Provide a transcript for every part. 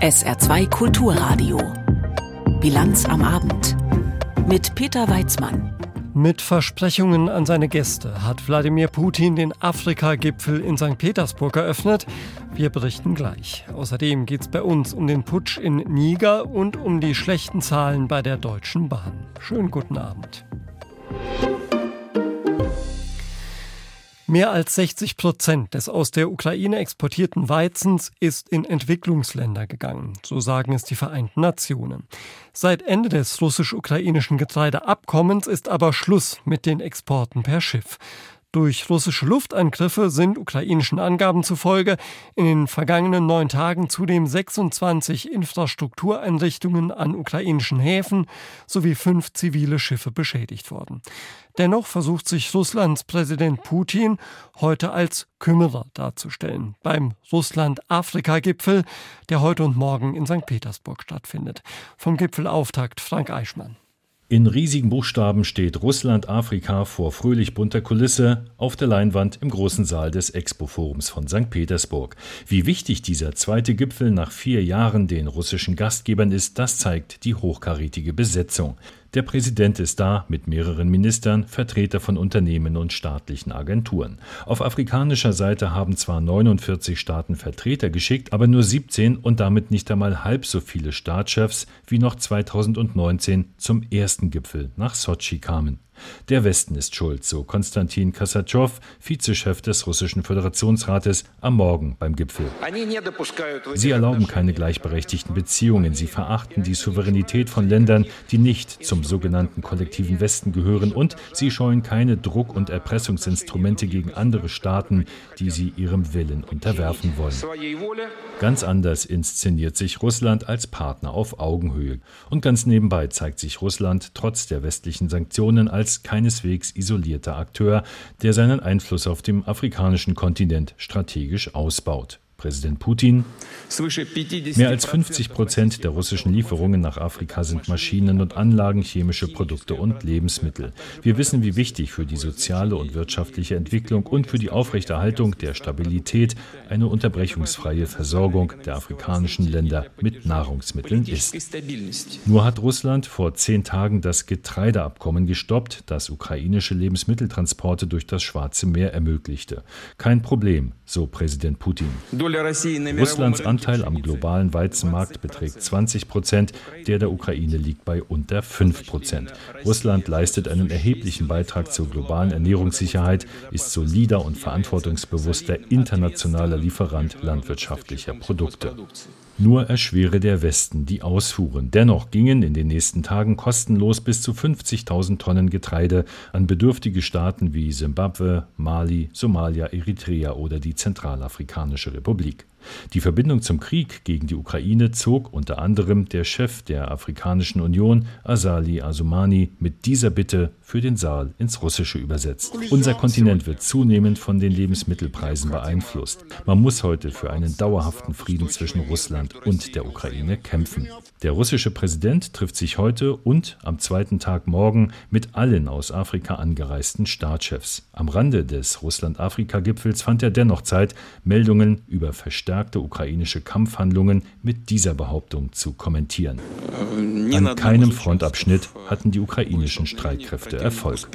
SR2 Kulturradio. Bilanz am Abend. Mit Peter Weizmann. Mit Versprechungen an seine Gäste hat Wladimir Putin den Afrika-Gipfel in St. Petersburg eröffnet. Wir berichten gleich. Außerdem geht es bei uns um den Putsch in Niger und um die schlechten Zahlen bei der Deutschen Bahn. Schönen guten Abend. Mehr als 60 Prozent des aus der Ukraine exportierten Weizens ist in Entwicklungsländer gegangen, so sagen es die Vereinten Nationen. Seit Ende des russisch-ukrainischen Getreideabkommens ist aber Schluss mit den Exporten per Schiff. Durch russische Luftangriffe sind ukrainischen Angaben zufolge in den vergangenen neun Tagen zudem 26 Infrastruktureinrichtungen an ukrainischen Häfen sowie fünf zivile Schiffe beschädigt worden. Dennoch versucht sich Russlands Präsident Putin heute als Kümmerer darzustellen beim Russland-Afrika-Gipfel, der heute und morgen in St. Petersburg stattfindet. Vom Gipfelauftakt Frank Eichmann. In riesigen Buchstaben steht Russland Afrika vor fröhlich bunter Kulisse auf der Leinwand im großen Saal des Expo-Forums von St. Petersburg. Wie wichtig dieser zweite Gipfel nach vier Jahren den russischen Gastgebern ist, das zeigt die hochkarätige Besetzung. Der Präsident ist da mit mehreren Ministern, Vertreter von Unternehmen und staatlichen Agenturen. Auf afrikanischer Seite haben zwar 49 Staaten Vertreter geschickt, aber nur 17 und damit nicht einmal halb so viele Staatschefs wie noch 2019 zum ersten Gipfel nach Sotschi kamen. Der Westen ist schuld, so Konstantin Kassatschow, Vizechef des Russischen Föderationsrates, am Morgen beim Gipfel. Sie erlauben keine gleichberechtigten Beziehungen. Sie verachten die Souveränität von Ländern, die nicht zum sogenannten kollektiven Westen gehören. Und sie scheuen keine Druck- und Erpressungsinstrumente gegen andere Staaten, die sie ihrem Willen unterwerfen wollen. Ganz anders inszeniert sich Russland als Partner auf Augenhöhe. Und ganz nebenbei zeigt sich Russland trotz der westlichen Sanktionen als als keineswegs isolierter Akteur, der seinen Einfluss auf dem afrikanischen Kontinent strategisch ausbaut. Präsident Putin. Mehr als 50 Prozent der russischen Lieferungen nach Afrika sind Maschinen und Anlagen, chemische Produkte und Lebensmittel. Wir wissen, wie wichtig für die soziale und wirtschaftliche Entwicklung und für die Aufrechterhaltung der Stabilität eine unterbrechungsfreie Versorgung der afrikanischen Länder mit Nahrungsmitteln ist. Nur hat Russland vor zehn Tagen das Getreideabkommen gestoppt, das ukrainische Lebensmitteltransporte durch das Schwarze Meer ermöglichte. Kein Problem, so Präsident Putin. Russlands Anteil am globalen Weizenmarkt beträgt 20 Prozent, der der Ukraine liegt bei unter 5 Prozent. Russland leistet einen erheblichen Beitrag zur globalen Ernährungssicherheit, ist solider und verantwortungsbewusster internationaler Lieferant landwirtschaftlicher Produkte. Nur erschwere der Westen die Ausfuhren. Dennoch gingen in den nächsten Tagen kostenlos bis zu 50.000 Tonnen Getreide an bedürftige Staaten wie Simbabwe, Mali, Somalia, Eritrea oder die Zentralafrikanische Republik. Die Verbindung zum Krieg gegen die Ukraine zog unter anderem der Chef der Afrikanischen Union, Azali Asumani, mit dieser Bitte für den Saal ins Russische übersetzt. Unser Kontinent wird zunehmend von den Lebensmittelpreisen beeinflusst. Man muss heute für einen dauerhaften Frieden zwischen Russland und der Ukraine kämpfen. Der russische Präsident trifft sich heute und am zweiten Tag morgen mit allen aus Afrika angereisten Staatschefs. Am Rande des Russland-Afrika-Gipfels fand er dennoch Zeit, Meldungen über verstärkte ukrainische Kampfhandlungen mit dieser Behauptung zu kommentieren. An keinem Frontabschnitt hatten die ukrainischen Streitkräfte Erfolg.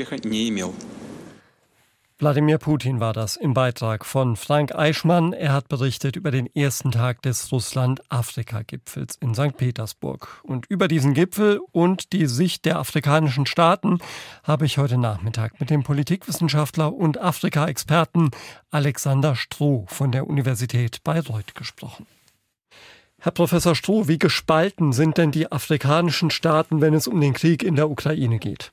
Wladimir Putin war das im Beitrag von Frank Eichmann. Er hat berichtet über den ersten Tag des Russland-Afrika-Gipfels in St. Petersburg. Und über diesen Gipfel und die Sicht der afrikanischen Staaten habe ich heute Nachmittag mit dem Politikwissenschaftler und Afrika-Experten Alexander Stroh von der Universität Bayreuth gesprochen. Herr Professor Stroh, wie gespalten sind denn die afrikanischen Staaten, wenn es um den Krieg in der Ukraine geht?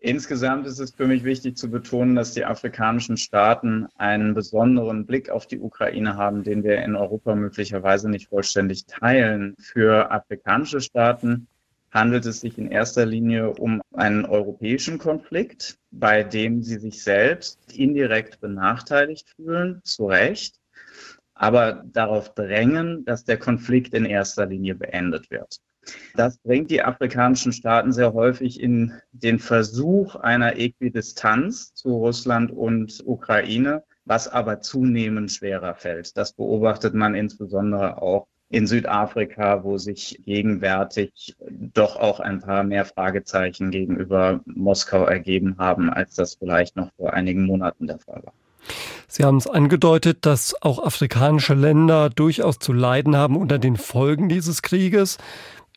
Insgesamt ist es für mich wichtig zu betonen, dass die afrikanischen Staaten einen besonderen Blick auf die Ukraine haben, den wir in Europa möglicherweise nicht vollständig teilen. Für afrikanische Staaten handelt es sich in erster Linie um einen europäischen Konflikt, bei dem sie sich selbst indirekt benachteiligt fühlen, zu Recht, aber darauf drängen, dass der Konflikt in erster Linie beendet wird. Das bringt die afrikanischen Staaten sehr häufig in den Versuch einer Äquidistanz zu Russland und Ukraine, was aber zunehmend schwerer fällt. Das beobachtet man insbesondere auch in Südafrika, wo sich gegenwärtig doch auch ein paar mehr Fragezeichen gegenüber Moskau ergeben haben, als das vielleicht noch vor einigen Monaten der Fall war. Sie haben es angedeutet, dass auch afrikanische Länder durchaus zu leiden haben unter den Folgen dieses Krieges.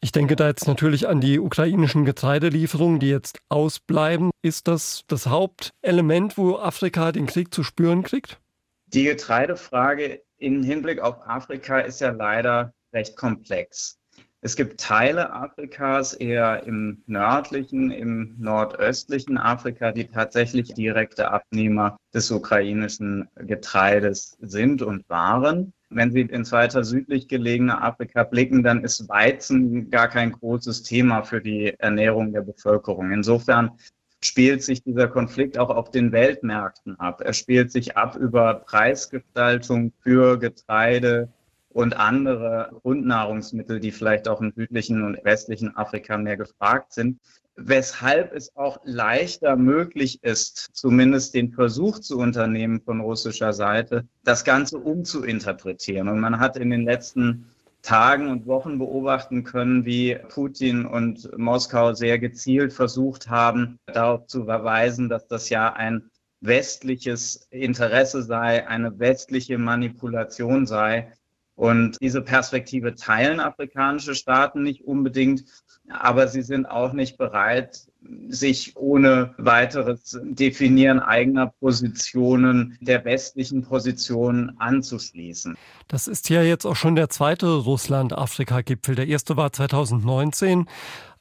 Ich denke da jetzt natürlich an die ukrainischen Getreidelieferungen, die jetzt ausbleiben. Ist das das Hauptelement, wo Afrika den Krieg zu spüren kriegt? Die Getreidefrage im Hinblick auf Afrika ist ja leider recht komplex. Es gibt Teile Afrikas, eher im nördlichen, im nordöstlichen Afrika, die tatsächlich direkte Abnehmer des ukrainischen Getreides sind und waren. Wenn Sie ins weiter südlich gelegene Afrika blicken, dann ist Weizen gar kein großes Thema für die Ernährung der Bevölkerung. Insofern spielt sich dieser Konflikt auch auf den Weltmärkten ab. Er spielt sich ab über Preisgestaltung für Getreide und andere Grundnahrungsmittel, die vielleicht auch im südlichen und westlichen Afrika mehr gefragt sind. Weshalb es auch leichter möglich ist, zumindest den Versuch zu unternehmen von russischer Seite, das Ganze umzuinterpretieren. Und man hat in den letzten Tagen und Wochen beobachten können, wie Putin und Moskau sehr gezielt versucht haben, darauf zu verweisen, dass das ja ein westliches Interesse sei, eine westliche Manipulation sei. Und diese Perspektive teilen afrikanische Staaten nicht unbedingt, aber sie sind auch nicht bereit, sich ohne weiteres Definieren eigener Positionen der westlichen Position anzuschließen. Das ist ja jetzt auch schon der zweite Russland-Afrika-Gipfel. Der erste war 2019.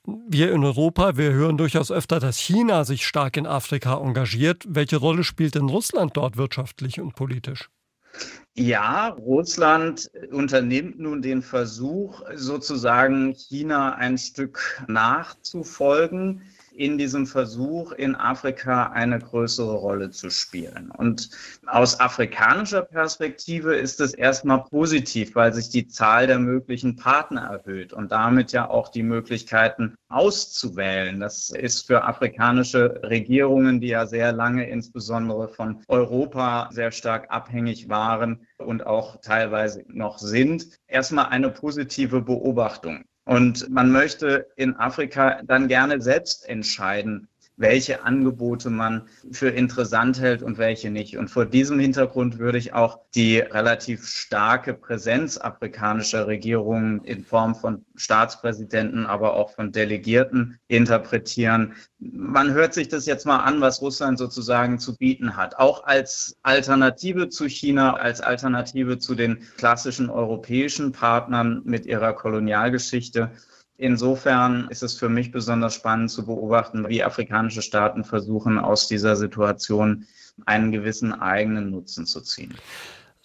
Wir in Europa, wir hören durchaus öfter, dass China sich stark in Afrika engagiert. Welche Rolle spielt denn Russland dort wirtschaftlich und politisch? Ja, Russland unternimmt nun den Versuch, sozusagen China ein Stück nachzufolgen in diesem Versuch, in Afrika eine größere Rolle zu spielen. Und aus afrikanischer Perspektive ist es erstmal positiv, weil sich die Zahl der möglichen Partner erhöht und damit ja auch die Möglichkeiten auszuwählen. Das ist für afrikanische Regierungen, die ja sehr lange insbesondere von Europa sehr stark abhängig waren und auch teilweise noch sind, erstmal eine positive Beobachtung. Und man möchte in Afrika dann gerne selbst entscheiden, welche Angebote man für interessant hält und welche nicht. Und vor diesem Hintergrund würde ich auch die relativ starke Präsenz afrikanischer Regierungen in Form von Staatspräsidenten, aber auch von Delegierten interpretieren. Man hört sich das jetzt mal an, was Russland sozusagen zu bieten hat. Auch als Alternative zu China, als Alternative zu den klassischen europäischen Partnern mit ihrer Kolonialgeschichte. Insofern ist es für mich besonders spannend zu beobachten, wie afrikanische Staaten versuchen, aus dieser Situation einen gewissen eigenen Nutzen zu ziehen.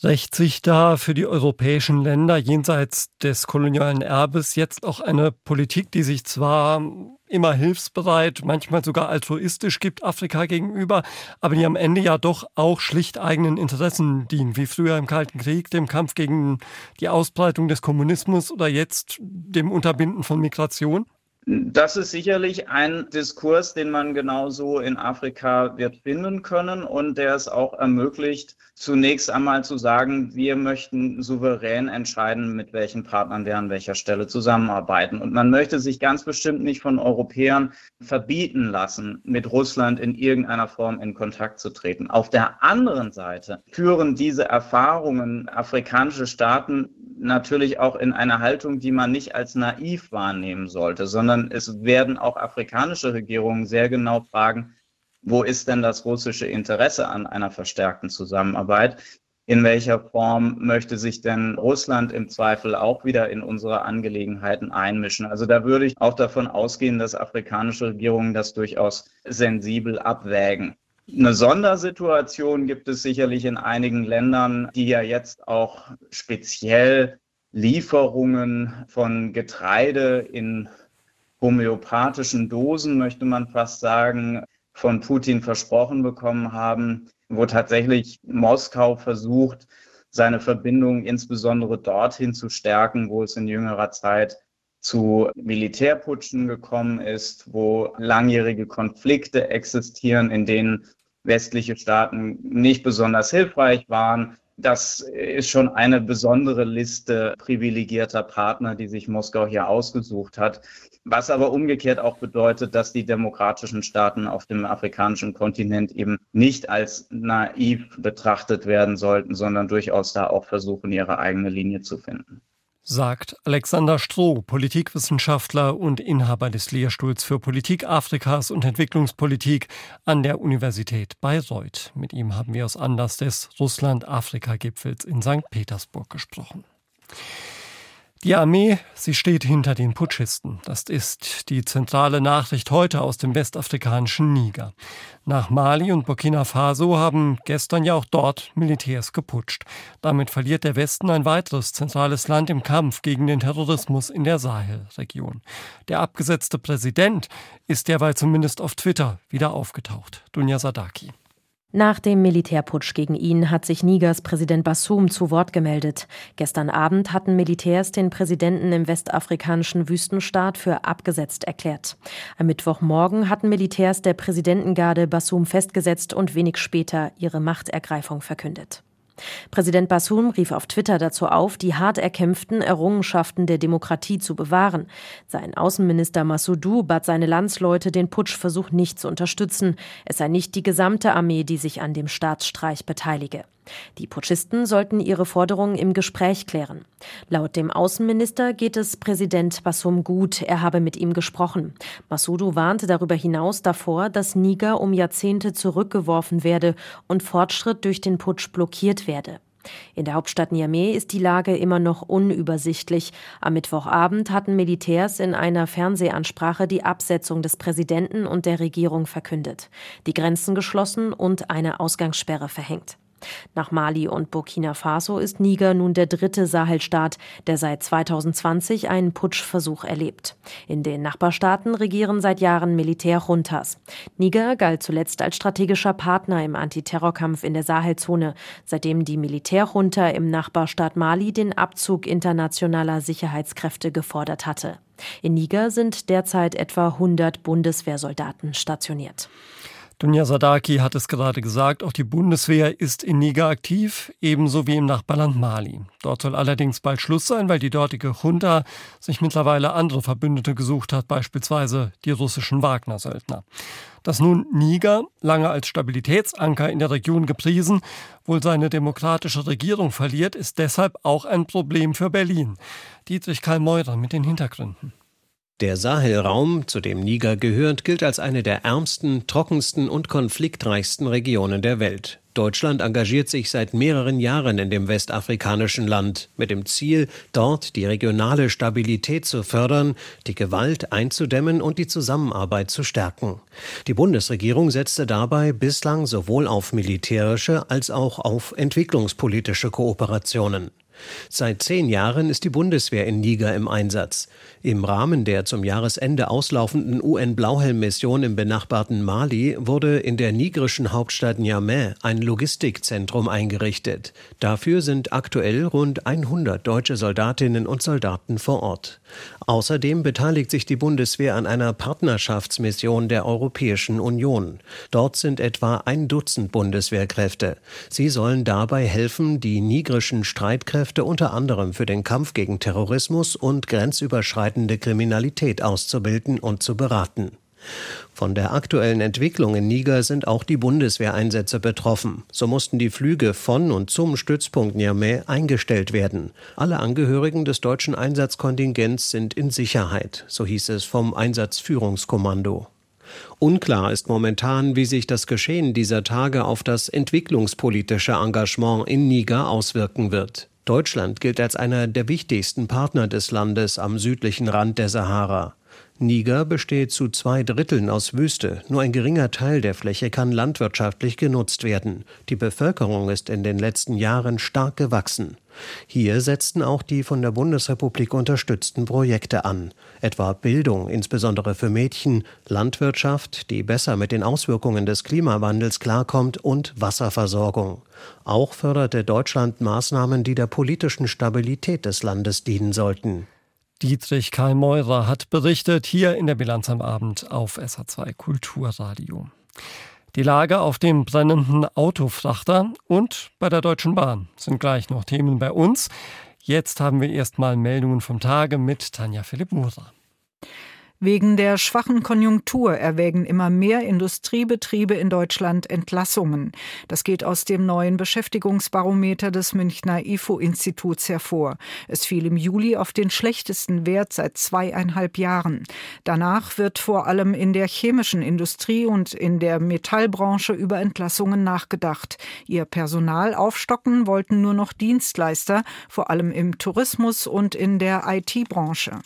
Rächt sich da für die europäischen Länder jenseits des kolonialen Erbes jetzt auch eine Politik, die sich zwar immer hilfsbereit, manchmal sogar altruistisch gibt Afrika gegenüber, aber die am Ende ja doch auch schlicht eigenen Interessen dienen, wie früher im Kalten Krieg, dem Kampf gegen die Ausbreitung des Kommunismus oder jetzt dem Unterbinden von Migration? Das ist sicherlich ein Diskurs, den man genauso in Afrika wird finden können und der es auch ermöglicht, zunächst einmal zu sagen, wir möchten souverän entscheiden, mit welchen Partnern wir an welcher Stelle zusammenarbeiten. Und man möchte sich ganz bestimmt nicht von Europäern verbieten lassen, mit Russland in irgendeiner Form in Kontakt zu treten. Auf der anderen Seite führen diese Erfahrungen afrikanische Staaten natürlich auch in eine Haltung, die man nicht als naiv wahrnehmen sollte, sondern es werden auch afrikanische Regierungen sehr genau fragen, wo ist denn das russische Interesse an einer verstärkten Zusammenarbeit? In welcher Form möchte sich denn Russland im Zweifel auch wieder in unsere Angelegenheiten einmischen? Also da würde ich auch davon ausgehen, dass afrikanische Regierungen das durchaus sensibel abwägen. Eine Sondersituation gibt es sicherlich in einigen Ländern, die ja jetzt auch speziell Lieferungen von Getreide in homöopathischen Dosen, möchte man fast sagen, von Putin versprochen bekommen haben, wo tatsächlich Moskau versucht, seine Verbindung insbesondere dorthin zu stärken, wo es in jüngerer Zeit zu Militärputschen gekommen ist, wo langjährige Konflikte existieren, in denen westliche Staaten nicht besonders hilfreich waren. Das ist schon eine besondere Liste privilegierter Partner, die sich Moskau hier ausgesucht hat. Was aber umgekehrt auch bedeutet, dass die demokratischen Staaten auf dem afrikanischen Kontinent eben nicht als naiv betrachtet werden sollten, sondern durchaus da auch versuchen, ihre eigene Linie zu finden sagt Alexander Stroh, Politikwissenschaftler und Inhaber des Lehrstuhls für Politik Afrikas und Entwicklungspolitik an der Universität Bayreuth. Mit ihm haben wir aus Anlass des Russland-Afrika-Gipfels in St. Petersburg gesprochen. Die Armee, sie steht hinter den Putschisten. Das ist die zentrale Nachricht heute aus dem westafrikanischen Niger. Nach Mali und Burkina Faso haben gestern ja auch dort Militärs geputscht. Damit verliert der Westen ein weiteres zentrales Land im Kampf gegen den Terrorismus in der Sahelregion. Der abgesetzte Präsident ist derweil zumindest auf Twitter wieder aufgetaucht. Dunja Sadaki. Nach dem Militärputsch gegen ihn hat sich Nigers Präsident Bassoum zu Wort gemeldet. Gestern Abend hatten Militärs den Präsidenten im westafrikanischen Wüstenstaat für abgesetzt erklärt. Am Mittwochmorgen hatten Militärs der Präsidentengarde Bassoum festgesetzt und wenig später ihre Machtergreifung verkündet. Präsident Bassoum rief auf Twitter dazu auf, die hart erkämpften Errungenschaften der Demokratie zu bewahren. Sein Außenminister Massoudou bat seine Landsleute, den Putschversuch nicht zu unterstützen. Es sei nicht die gesamte Armee, die sich an dem Staatsstreich beteilige. Die Putschisten sollten ihre Forderungen im Gespräch klären. Laut dem Außenminister geht es Präsident Bassoum gut, er habe mit ihm gesprochen. Massoudou warnte darüber hinaus davor, dass Niger um Jahrzehnte zurückgeworfen werde und Fortschritt durch den Putsch blockiert werde. In der Hauptstadt Niamey ist die Lage immer noch unübersichtlich. Am Mittwochabend hatten Militärs in einer Fernsehansprache die Absetzung des Präsidenten und der Regierung verkündet, die Grenzen geschlossen und eine Ausgangssperre verhängt. Nach Mali und Burkina Faso ist Niger nun der dritte Sahelstaat, der seit 2020 einen Putschversuch erlebt. In den Nachbarstaaten regieren seit Jahren Militärjuntas. Niger galt zuletzt als strategischer Partner im Antiterrorkampf in der Sahelzone, seitdem die Militärjunta im Nachbarstaat Mali den Abzug internationaler Sicherheitskräfte gefordert hatte. In Niger sind derzeit etwa 100 Bundeswehrsoldaten stationiert. Dunja Sadaki hat es gerade gesagt, auch die Bundeswehr ist in Niger aktiv, ebenso wie im Nachbarland Mali. Dort soll allerdings bald Schluss sein, weil die dortige Junta sich mittlerweile andere Verbündete gesucht hat, beispielsweise die russischen Wagner-Söldner. Dass nun Niger, lange als Stabilitätsanker in der Region gepriesen, wohl seine demokratische Regierung verliert, ist deshalb auch ein Problem für Berlin. Dietrich Karl Meurer mit den Hintergründen. Der Sahelraum, zu dem Niger gehört, gilt als eine der ärmsten, trockensten und konfliktreichsten Regionen der Welt. Deutschland engagiert sich seit mehreren Jahren in dem westafrikanischen Land mit dem Ziel, dort die regionale Stabilität zu fördern, die Gewalt einzudämmen und die Zusammenarbeit zu stärken. Die Bundesregierung setzte dabei bislang sowohl auf militärische als auch auf entwicklungspolitische Kooperationen. Seit zehn Jahren ist die Bundeswehr in Niger im Einsatz. Im Rahmen der zum Jahresende auslaufenden UN-Blauhelm-Mission im benachbarten Mali wurde in der nigerischen Hauptstadt Niamey ein Logistikzentrum eingerichtet. Dafür sind aktuell rund 100 deutsche Soldatinnen und Soldaten vor Ort. Außerdem beteiligt sich die Bundeswehr an einer Partnerschaftsmission der Europäischen Union. Dort sind etwa ein Dutzend Bundeswehrkräfte. Sie sollen dabei helfen, die nigerischen Streitkräfte unter anderem für den Kampf gegen Terrorismus und grenzüberschreitende Kriminalität auszubilden und zu beraten. Von der aktuellen Entwicklung in Niger sind auch die Bundeswehreinsätze betroffen. So mussten die Flüge von und zum Stützpunkt Niamey eingestellt werden. Alle Angehörigen des deutschen Einsatzkontingents sind in Sicherheit, so hieß es vom Einsatzführungskommando. Unklar ist momentan, wie sich das Geschehen dieser Tage auf das entwicklungspolitische Engagement in Niger auswirken wird. Deutschland gilt als einer der wichtigsten Partner des Landes am südlichen Rand der Sahara. Niger besteht zu zwei Dritteln aus Wüste. Nur ein geringer Teil der Fläche kann landwirtschaftlich genutzt werden. Die Bevölkerung ist in den letzten Jahren stark gewachsen. Hier setzten auch die von der Bundesrepublik unterstützten Projekte an, etwa Bildung, insbesondere für Mädchen, Landwirtschaft, die besser mit den Auswirkungen des Klimawandels klarkommt, und Wasserversorgung. Auch förderte Deutschland Maßnahmen, die der politischen Stabilität des Landes dienen sollten. Dietrich Karl Meurer hat berichtet hier in der Bilanz am Abend auf SA2 Kulturradio. Die Lage auf dem brennenden Autofrachter und bei der Deutschen Bahn sind gleich noch Themen bei uns. Jetzt haben wir erstmal Meldungen vom Tage mit Tanja Philipp Murer. Wegen der schwachen Konjunktur erwägen immer mehr Industriebetriebe in Deutschland Entlassungen. Das geht aus dem neuen Beschäftigungsbarometer des Münchner IFO-Instituts hervor. Es fiel im Juli auf den schlechtesten Wert seit zweieinhalb Jahren. Danach wird vor allem in der chemischen Industrie und in der Metallbranche über Entlassungen nachgedacht. Ihr Personal aufstocken wollten nur noch Dienstleister, vor allem im Tourismus und in der IT-Branche.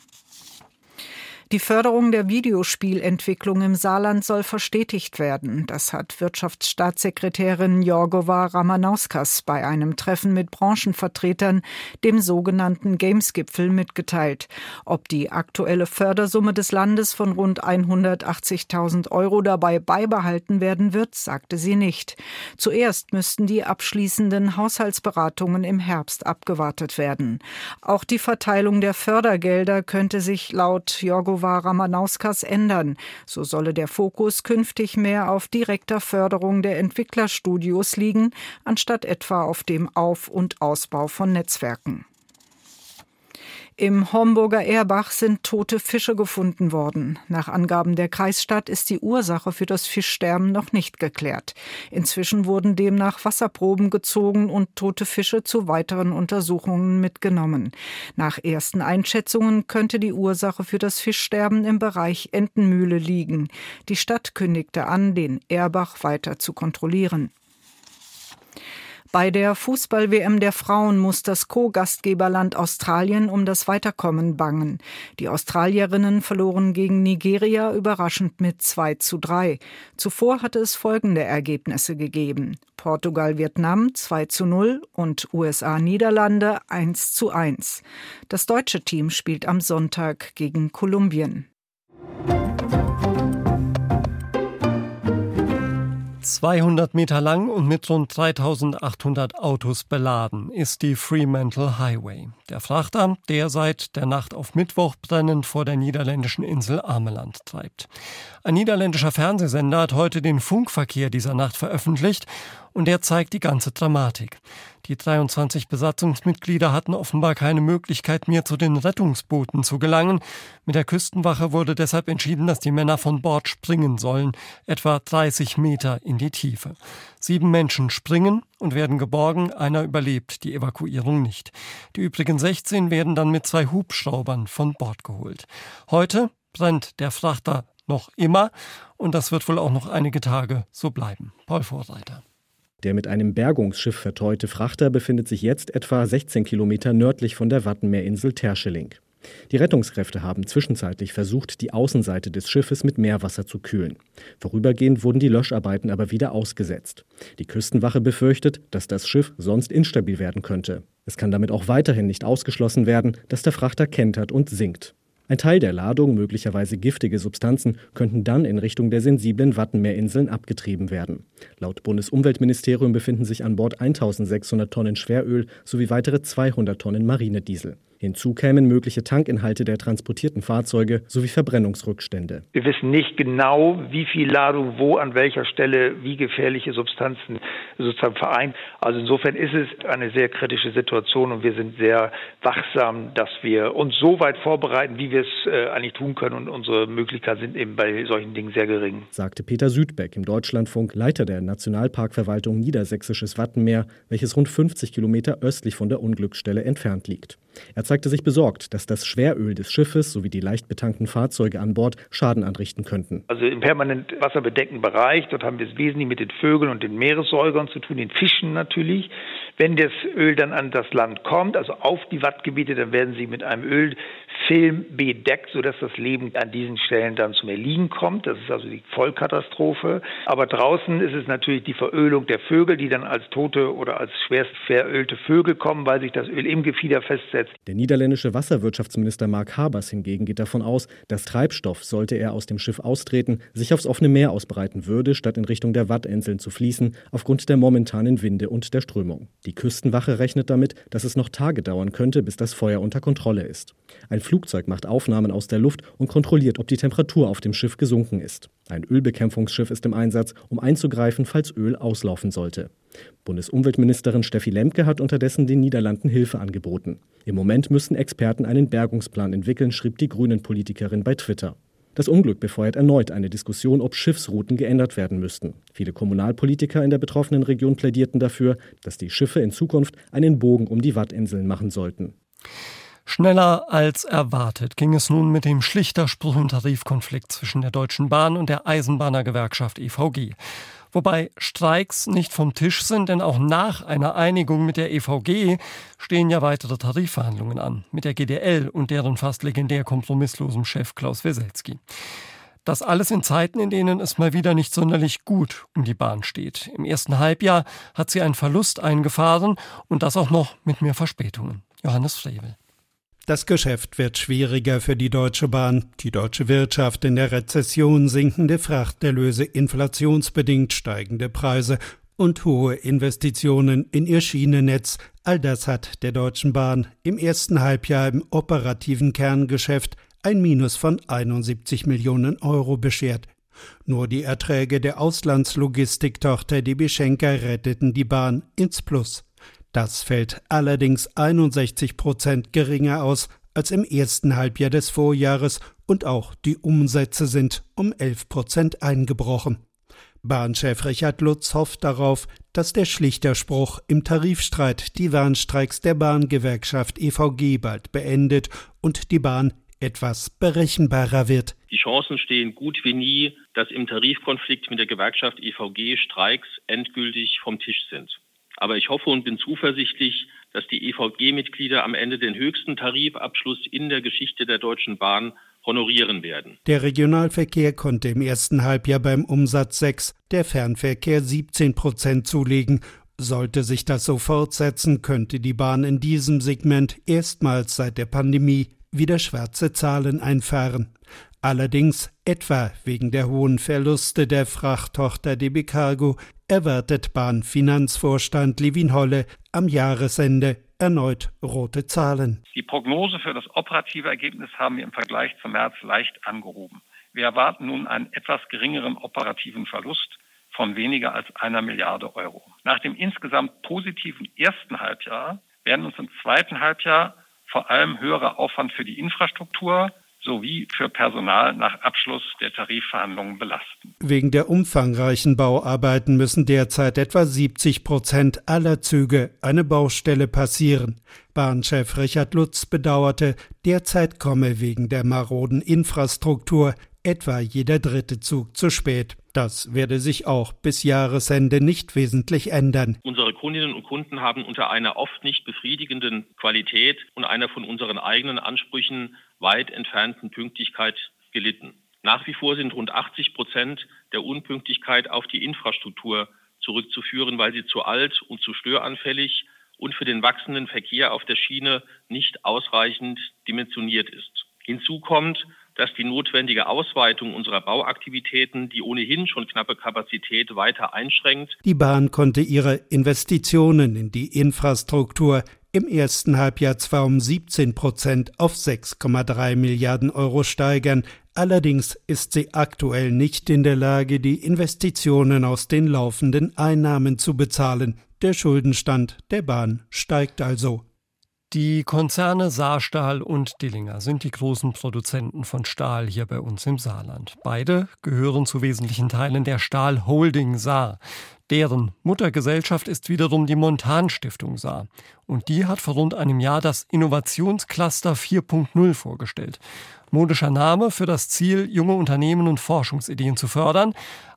Die Förderung der Videospielentwicklung im Saarland soll verstetigt werden. Das hat Wirtschaftsstaatssekretärin Jorgova Ramanauskas bei einem Treffen mit Branchenvertretern, dem sogenannten Games-Gipfel, mitgeteilt. Ob die aktuelle Fördersumme des Landes von rund 180.000 Euro dabei beibehalten werden wird, sagte sie nicht. Zuerst müssten die abschließenden Haushaltsberatungen im Herbst abgewartet werden. Auch die Verteilung der Fördergelder könnte sich laut Jorgova Nova Ramanauskas ändern. So solle der Fokus künftig mehr auf direkter Förderung der Entwicklerstudios liegen, anstatt etwa auf dem Auf- und Ausbau von Netzwerken. Im Homburger Erbach sind tote Fische gefunden worden. Nach Angaben der Kreisstadt ist die Ursache für das Fischsterben noch nicht geklärt. Inzwischen wurden demnach Wasserproben gezogen und tote Fische zu weiteren Untersuchungen mitgenommen. Nach ersten Einschätzungen könnte die Ursache für das Fischsterben im Bereich Entenmühle liegen. Die Stadt kündigte an, den Erbach weiter zu kontrollieren. Bei der Fußball-WM der Frauen muss das Co-Gastgeberland Australien um das Weiterkommen bangen. Die Australierinnen verloren gegen Nigeria überraschend mit 2 zu 3. Zuvor hatte es folgende Ergebnisse gegeben. Portugal-Vietnam 2 zu 0 und USA-Niederlande 1 zu 1. Das deutsche Team spielt am Sonntag gegen Kolumbien. 200 Meter lang und mit rund 3800 Autos beladen ist die Fremantle Highway. Der Frachter, der seit der Nacht auf Mittwoch brennend vor der niederländischen Insel Ameland treibt. Ein niederländischer Fernsehsender hat heute den Funkverkehr dieser Nacht veröffentlicht und der zeigt die ganze Dramatik. Die 23 Besatzungsmitglieder hatten offenbar keine Möglichkeit mehr zu den Rettungsbooten zu gelangen. Mit der Küstenwache wurde deshalb entschieden, dass die Männer von Bord springen sollen, etwa 30 Meter in die Tiefe. Sieben Menschen springen und werden geborgen, einer überlebt die Evakuierung nicht. Die übrigen 16 werden dann mit zwei Hubschraubern von Bord geholt. Heute brennt der Frachter noch immer und das wird wohl auch noch einige Tage so bleiben. Paul Vorreiter. Der mit einem Bergungsschiff verteute Frachter befindet sich jetzt etwa 16 Kilometer nördlich von der Wattenmeerinsel Terscheling. Die Rettungskräfte haben zwischenzeitlich versucht, die Außenseite des Schiffes mit Meerwasser zu kühlen. Vorübergehend wurden die Löscharbeiten aber wieder ausgesetzt. Die Küstenwache befürchtet, dass das Schiff sonst instabil werden könnte. Es kann damit auch weiterhin nicht ausgeschlossen werden, dass der Frachter kentert und sinkt. Ein Teil der Ladung, möglicherweise giftige Substanzen, könnten dann in Richtung der sensiblen Wattenmeerinseln abgetrieben werden. Laut Bundesumweltministerium befinden sich an Bord 1600 Tonnen Schweröl sowie weitere 200 Tonnen Marinediesel. Hinzu kämen mögliche Tankinhalte der transportierten Fahrzeuge sowie Verbrennungsrückstände. Wir wissen nicht genau, wie viel Ladung wo an welcher Stelle wie gefährliche Substanzen sozusagen vereint. Also insofern ist es eine sehr kritische Situation und wir sind sehr wachsam, dass wir uns so weit vorbereiten, wie wir es äh, eigentlich tun können und unsere Möglichkeiten sind eben bei solchen Dingen sehr gering. Sagte Peter Südbeck im Deutschlandfunk, Leiter der Nationalparkverwaltung Niedersächsisches Wattenmeer, welches rund 50 Kilometer östlich von der Unglücksstelle entfernt liegt. Er zeigte sich besorgt, dass das Schweröl des Schiffes sowie die leicht betankten Fahrzeuge an Bord Schaden anrichten könnten. Also im permanent wasserbedeckten Bereich, dort haben wir es wesentlich mit den Vögeln und den Meeressäugern zu tun, den Fischen natürlich. Wenn das Öl dann an das Land kommt, also auf die Wattgebiete, dann werden sie mit einem Ölfilm bedeckt, sodass das Leben an diesen Stellen dann zum Erliegen kommt. Das ist also die Vollkatastrophe. Aber draußen ist es natürlich die Verölung der Vögel, die dann als tote oder als schwerst verölte Vögel kommen, weil sich das Öl im Gefieder festsetzt. Der niederländische Wasserwirtschaftsminister Mark Habers hingegen geht davon aus, dass Treibstoff, sollte er aus dem Schiff austreten, sich aufs offene Meer ausbreiten würde, statt in Richtung der Wattinseln zu fließen, aufgrund der momentanen Winde und der Strömung. Die Küstenwache rechnet damit, dass es noch Tage dauern könnte, bis das Feuer unter Kontrolle ist. Ein Flugzeug macht Aufnahmen aus der Luft und kontrolliert, ob die Temperatur auf dem Schiff gesunken ist. Ein Ölbekämpfungsschiff ist im Einsatz, um einzugreifen, falls Öl auslaufen sollte. Bundesumweltministerin Steffi Lemke hat unterdessen den Niederlanden Hilfe angeboten. Im Moment müssen Experten einen Bergungsplan entwickeln, schrieb die Grünen-Politikerin bei Twitter. Das Unglück befeuert erneut eine Diskussion, ob Schiffsrouten geändert werden müssten. Viele Kommunalpolitiker in der betroffenen Region plädierten dafür, dass die Schiffe in Zukunft einen Bogen um die Wattinseln machen sollten. Schneller als erwartet ging es nun mit dem Schlichterspruch im Tarifkonflikt zwischen der Deutschen Bahn und der Eisenbahnergewerkschaft EVG. Wobei Streiks nicht vom Tisch sind, denn auch nach einer Einigung mit der EVG stehen ja weitere Tarifverhandlungen an, mit der GDL und deren fast legendär kompromisslosen Chef Klaus Weselski. Das alles in Zeiten, in denen es mal wieder nicht sonderlich gut um die Bahn steht. Im ersten Halbjahr hat sie einen Verlust eingefahren und das auch noch mit mehr Verspätungen. Johannes Frevel. Das Geschäft wird schwieriger für die Deutsche Bahn. Die deutsche Wirtschaft in der Rezession, sinkende Frachterlöse, inflationsbedingt steigende Preise und hohe Investitionen in ihr Schienennetz. All das hat der Deutschen Bahn im ersten Halbjahr im operativen Kerngeschäft ein Minus von 71 Millionen Euro beschert. Nur die Erträge der Auslandslogistiktochter DB Schenker retteten die Bahn ins Plus. Das fällt allerdings 61 Prozent geringer aus als im ersten Halbjahr des Vorjahres und auch die Umsätze sind um 11 Prozent eingebrochen. Bahnchef Richard Lutz hofft darauf, dass der Schlichterspruch im Tarifstreit die Warnstreiks der Bahngewerkschaft EVG bald beendet und die Bahn etwas berechenbarer wird. Die Chancen stehen gut wie nie, dass im Tarifkonflikt mit der Gewerkschaft EVG Streiks endgültig vom Tisch sind. Aber ich hoffe und bin zuversichtlich, dass die EVG-Mitglieder am Ende den höchsten Tarifabschluss in der Geschichte der Deutschen Bahn honorieren werden. Der Regionalverkehr konnte im ersten Halbjahr beim Umsatz 6, der Fernverkehr 17 Prozent zulegen. Sollte sich das so fortsetzen, könnte die Bahn in diesem Segment erstmals seit der Pandemie wieder schwarze Zahlen einfahren. Allerdings, etwa wegen der hohen Verluste der Frachttochter DB Cargo, erwartet Bahnfinanzvorstand Levin Holle am Jahresende erneut rote Zahlen. Die Prognose für das operative Ergebnis haben wir im Vergleich zum März leicht angehoben. Wir erwarten nun einen etwas geringeren operativen Verlust von weniger als einer Milliarde Euro. Nach dem insgesamt positiven ersten Halbjahr werden uns im zweiten Halbjahr vor allem höherer Aufwand für die Infrastruktur sowie für Personal nach Abschluss der Tarifverhandlungen belasten. Wegen der umfangreichen Bauarbeiten müssen derzeit etwa 70 Prozent aller Züge eine Baustelle passieren. Bahnchef Richard Lutz bedauerte, derzeit komme wegen der maroden Infrastruktur etwa jeder dritte Zug zu spät. Das werde sich auch bis Jahresende nicht wesentlich ändern. Unsere Kundinnen und Kunden haben unter einer oft nicht befriedigenden Qualität und einer von unseren eigenen Ansprüchen weit entfernten Pünktlichkeit gelitten. Nach wie vor sind rund 80 Prozent der Unpünktlichkeit auf die Infrastruktur zurückzuführen, weil sie zu alt und zu störanfällig und für den wachsenden Verkehr auf der Schiene nicht ausreichend dimensioniert ist. Hinzu kommt, dass die notwendige Ausweitung unserer Bauaktivitäten die ohnehin schon knappe Kapazität weiter einschränkt. Die Bahn konnte ihre Investitionen in die Infrastruktur im ersten Halbjahr zwar um 17 Prozent auf 6,3 Milliarden Euro steigern, allerdings ist sie aktuell nicht in der Lage, die Investitionen aus den laufenden Einnahmen zu bezahlen. Der Schuldenstand der Bahn steigt also. Die Konzerne Saarstahl und Dillinger sind die großen Produzenten von Stahl hier bei uns im Saarland. Beide gehören zu wesentlichen Teilen der Stahl Holding Saar. Deren Muttergesellschaft ist wiederum die Montan Stiftung Saar. Und die hat vor rund einem Jahr das Innovationscluster 4.0 vorgestellt. Modischer Name für das Ziel, junge Unternehmen und Forschungsideen zu fördern,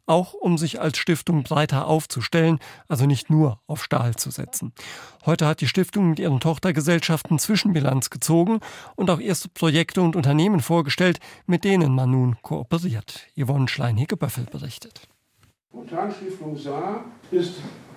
auch um sich als Stiftung breiter aufzustellen, also nicht nur auf Stahl zu setzen. Heute hat die Stiftung mit ihren Tochtergesellschaften Zwischenbilanz gezogen und auch erste Projekte und Unternehmen vorgestellt, mit denen man nun kooperiert. Yvonne Schlein-Hicke-Böffel berichtet. Montanstiftung Saar ist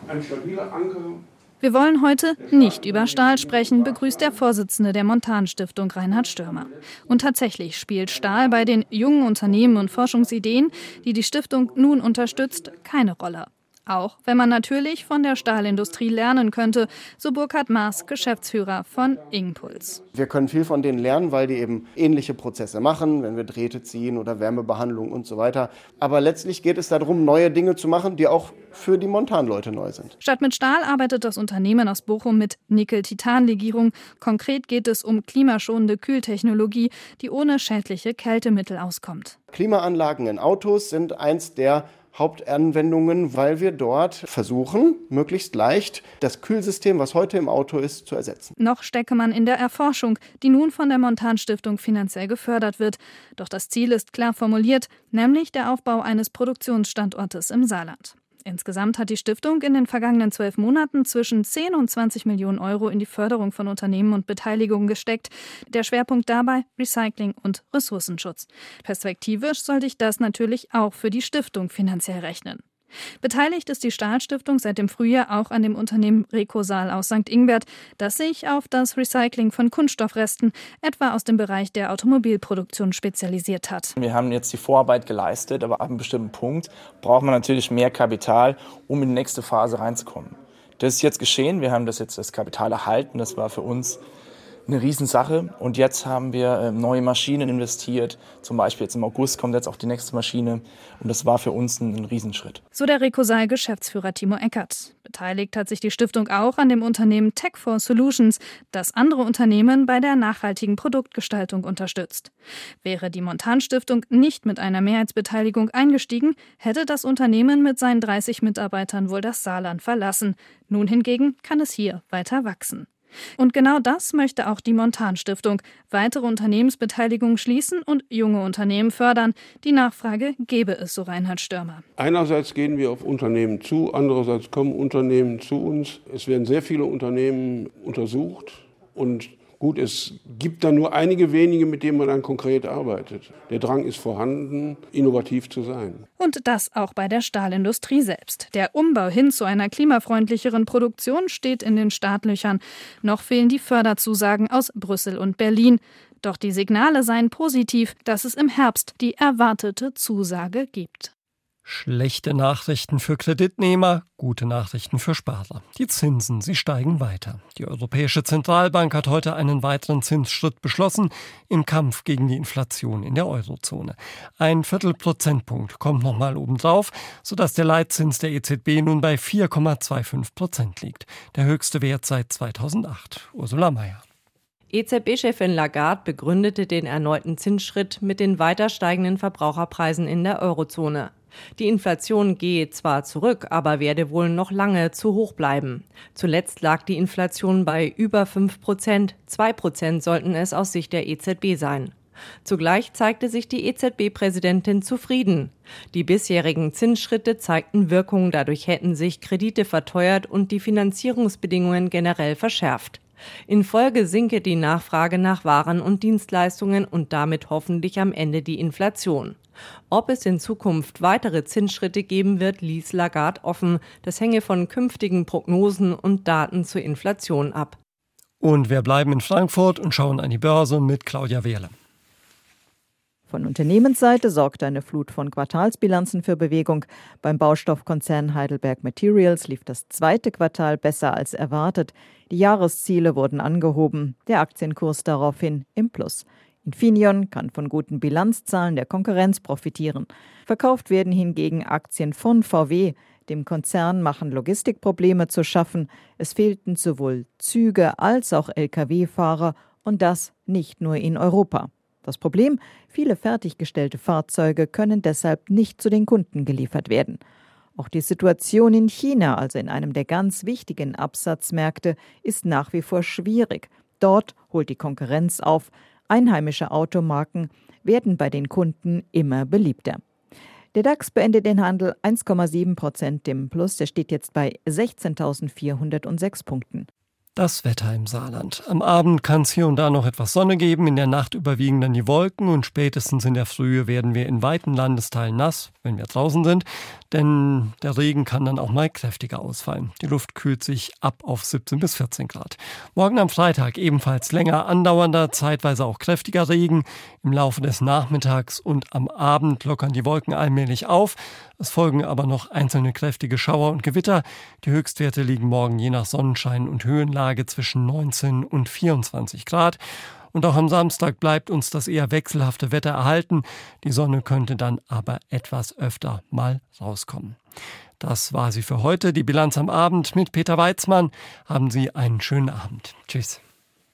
ein stabiler Anker wir wollen heute nicht über Stahl sprechen, begrüßt der Vorsitzende der Montan-Stiftung Reinhard Stürmer. Und tatsächlich spielt Stahl bei den jungen Unternehmen und Forschungsideen, die die Stiftung nun unterstützt, keine Rolle. Auch wenn man natürlich von der Stahlindustrie lernen könnte, so Burkhard Maas, Geschäftsführer von Ingpuls. Wir können viel von denen lernen, weil die eben ähnliche Prozesse machen, wenn wir Drähte ziehen oder Wärmebehandlung und so weiter. Aber letztlich geht es darum, neue Dinge zu machen, die auch für die Montanleute neu sind. Statt mit Stahl arbeitet das Unternehmen aus Bochum mit Nickel-Titan-Legierung. Konkret geht es um klimaschonende Kühltechnologie, die ohne schädliche Kältemittel auskommt. Klimaanlagen in Autos sind eins der Hauptanwendungen, weil wir dort versuchen, möglichst leicht das Kühlsystem, was heute im Auto ist, zu ersetzen. Noch stecke man in der Erforschung, die nun von der Montan-Stiftung finanziell gefördert wird. Doch das Ziel ist klar formuliert, nämlich der Aufbau eines Produktionsstandortes im Saarland. Insgesamt hat die Stiftung in den vergangenen zwölf Monaten zwischen 10 und 20 Millionen Euro in die Förderung von Unternehmen und Beteiligungen gesteckt. Der Schwerpunkt dabei Recycling und Ressourcenschutz. Perspektivisch sollte ich das natürlich auch für die Stiftung finanziell rechnen. Beteiligt ist die Stahlstiftung seit dem Frühjahr auch an dem Unternehmen Recosal aus St. Ingbert, das sich auf das Recycling von Kunststoffresten, etwa aus dem Bereich der Automobilproduktion, spezialisiert hat. Wir haben jetzt die Vorarbeit geleistet, aber ab einem bestimmten Punkt braucht man natürlich mehr Kapital, um in die nächste Phase reinzukommen. Das ist jetzt geschehen. Wir haben das jetzt das Kapital erhalten. Das war für uns eine Riesensache. Und jetzt haben wir äh, neue Maschinen investiert. Zum Beispiel jetzt im August kommt jetzt auch die nächste Maschine. Und das war für uns ein, Riesenschritt. So der Recosal-Geschäftsführer Timo Eckert. Beteiligt hat sich die Stiftung auch an dem Unternehmen Tech4 Solutions, das andere Unternehmen bei der nachhaltigen Produktgestaltung unterstützt. Wäre die Montan-Stiftung nicht mit einer Mehrheitsbeteiligung eingestiegen, hätte das Unternehmen mit seinen 30 Mitarbeitern wohl das Saarland verlassen. Nun hingegen kann es hier weiter wachsen. Und genau das möchte auch die Montan Stiftung. Weitere Unternehmensbeteiligungen schließen und junge Unternehmen fördern. Die Nachfrage gebe es, so Reinhard Störmer. Einerseits gehen wir auf Unternehmen zu, andererseits kommen Unternehmen zu uns. Es werden sehr viele Unternehmen untersucht und Gut, es gibt da nur einige wenige, mit denen man dann konkret arbeitet. Der Drang ist vorhanden, innovativ zu sein. Und das auch bei der Stahlindustrie selbst. Der Umbau hin zu einer klimafreundlicheren Produktion steht in den Startlöchern. Noch fehlen die Förderzusagen aus Brüssel und Berlin. Doch die Signale seien positiv, dass es im Herbst die erwartete Zusage gibt. Schlechte Nachrichten für Kreditnehmer, gute Nachrichten für Sparer. Die Zinsen, sie steigen weiter. Die Europäische Zentralbank hat heute einen weiteren Zinsschritt beschlossen im Kampf gegen die Inflation in der Eurozone. Ein Viertelprozentpunkt kommt nochmal obendrauf, sodass der Leitzins der EZB nun bei 4,25 Prozent liegt. Der höchste Wert seit 2008. Ursula Mayer. EZB-Chefin Lagarde begründete den erneuten Zinsschritt mit den weiter steigenden Verbraucherpreisen in der Eurozone. Die Inflation gehe zwar zurück, aber werde wohl noch lange zu hoch bleiben. Zuletzt lag die Inflation bei über 5 Prozent. 2 Prozent sollten es aus Sicht der EZB sein. Zugleich zeigte sich die EZB-Präsidentin zufrieden. Die bisherigen Zinsschritte zeigten Wirkung, dadurch hätten sich Kredite verteuert und die Finanzierungsbedingungen generell verschärft. In Folge sinke die Nachfrage nach Waren und Dienstleistungen und damit hoffentlich am Ende die Inflation. Ob es in Zukunft weitere Zinsschritte geben wird, ließ Lagarde offen. Das hänge von künftigen Prognosen und Daten zur Inflation ab. Und wir bleiben in Frankfurt und schauen an die Börse mit Claudia Wehrle. Von Unternehmensseite sorgte eine Flut von Quartalsbilanzen für Bewegung. Beim Baustoffkonzern Heidelberg Materials lief das zweite Quartal besser als erwartet. Die Jahresziele wurden angehoben, der Aktienkurs daraufhin im Plus. Infineon kann von guten Bilanzzahlen der Konkurrenz profitieren. Verkauft werden hingegen Aktien von VW. Dem Konzern machen Logistikprobleme zu schaffen. Es fehlten sowohl Züge als auch Lkw-Fahrer und das nicht nur in Europa. Das Problem, viele fertiggestellte Fahrzeuge können deshalb nicht zu den Kunden geliefert werden. Auch die Situation in China, also in einem der ganz wichtigen Absatzmärkte, ist nach wie vor schwierig. Dort holt die Konkurrenz auf. Einheimische Automarken werden bei den Kunden immer beliebter. Der DAX beendet den Handel 1,7 Prozent im Plus. Der steht jetzt bei 16.406 Punkten. Das Wetter im Saarland. Am Abend kann es hier und da noch etwas Sonne geben, in der Nacht überwiegen dann die Wolken und spätestens in der Frühe werden wir in weiten Landesteilen nass, wenn wir draußen sind, denn der Regen kann dann auch mal kräftiger ausfallen. Die Luft kühlt sich ab auf 17 bis 14 Grad. Morgen am Freitag ebenfalls länger andauernder, zeitweise auch kräftiger Regen. Im Laufe des Nachmittags und am Abend lockern die Wolken allmählich auf. Es folgen aber noch einzelne kräftige Schauer und Gewitter. Die Höchstwerte liegen morgen je nach Sonnenschein und Höhenlage zwischen 19 und 24 Grad. Und auch am Samstag bleibt uns das eher wechselhafte Wetter erhalten. Die Sonne könnte dann aber etwas öfter mal rauskommen. Das war sie für heute, die Bilanz am Abend mit Peter Weizmann. Haben Sie einen schönen Abend. Tschüss.